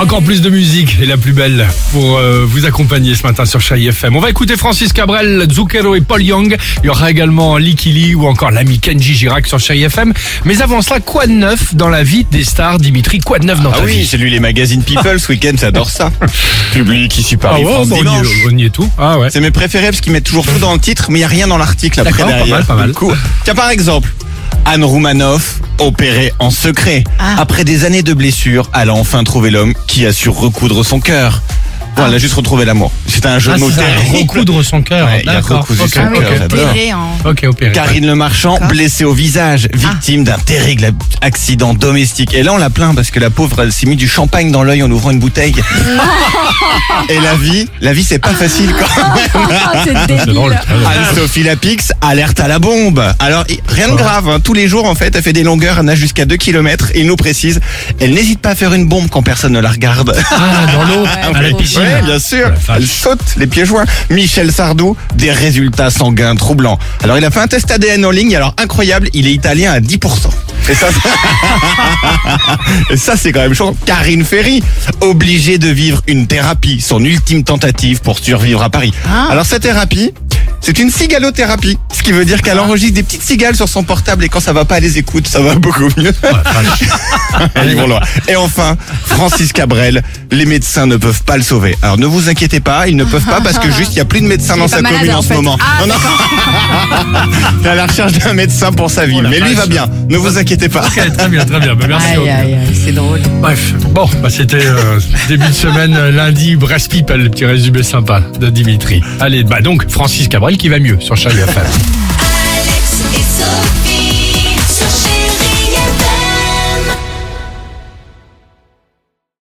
Encore plus de musique et la plus belle pour euh, vous accompagner ce matin sur Chai FM. On va écouter Francis Cabrel, Zucchero et Paul Young. Il y aura également Likili ou encore l'ami Kenji Girac sur Chai FM. Mais avant cela, quoi de neuf dans la vie des stars, Dimitri? Quoi de neuf dans Ah ta oui, vie? j'ai lu les magazines People ce week-end, j'adore ça. Public ici Ah Paris, ouais, France bon, on, y, est tout. Ah ouais. C'est mes préférés parce qu'ils mettent toujours tout dans le titre, mais il n'y a rien dans l'article après D'accord, pas derrière. mal, pas mal. Du coup, Tiens, par exemple, Anne Roumanoff, opérée en secret. Après des années de blessures, elle a enfin trouvé l'homme qui a su recoudre son cœur. Bon, elle a juste retrouvé l'amour. C'était un jeu Ah, de mots c'est recoudre son cœur. Ouais, il a D'accord. recousu Ok, son cœur, j'adore. Opéré en... Ok, opéré. Karine Le Marchand, blessée au visage, victime d'un terrible accident domestique. Et là, on la plaint parce que la pauvre, elle s'est mis du champagne dans l'œil en ouvrant une bouteille. Et la vie, la vie, c'est pas facile quand même. Ah, c'est C'est drôle. débile. Anne-Sophie Lapix, alerte à la bombe. Alors, i- rien de grave, hein. tous les jours, en fait, elle fait des longueurs, elle nage jusqu'à 2 km. Et il nous précise, elle n'hésite pas à faire une bombe quand personne ne la regarde. Ah, dans l'eau, à la Ouais, piscine. Ouais, bien sûr. Elle saute les pieds joints. Michel Sardou, des résultats sanguins troublants. Alors, il a fait un test ADN en ligne. Alors, incroyable, il est italien à 10%. Et ça, et ça c'est quand même chaud. Karine Ferry, obligée de vivre une thérapie, son ultime tentative pour survivre à Paris. Ah. Alors, cette thérapie, c'est une cigalothérapie. Ce qui veut dire qu'elle enregistre des petites cigales sur son portable et quand ça va pas, elle les écoute. Ça va beaucoup mieux. Ils vont loin. Et enfin, Francis Cabrel, les médecins ne peuvent pas le sauver. Alors ne vous inquiétez pas, ils ne peuvent pas parce que juste il y a plus de médecins dans sa commune en en ce fait. moment. Ah, non, non. Il est à la recherche d'un médecin pour sa vie. Oh Mais lui va bien. Ne vous inquiétez pas. Très bien, très bien. Bah, merci. Aïe, aïe, c'est drôle. Bref, bon, bah c'était euh, début de semaine, euh, lundi, Brest People, le petit résumé sympa de Dimitri. Allez, bah donc Francis Cabrel qui va mieux sur Chai FM.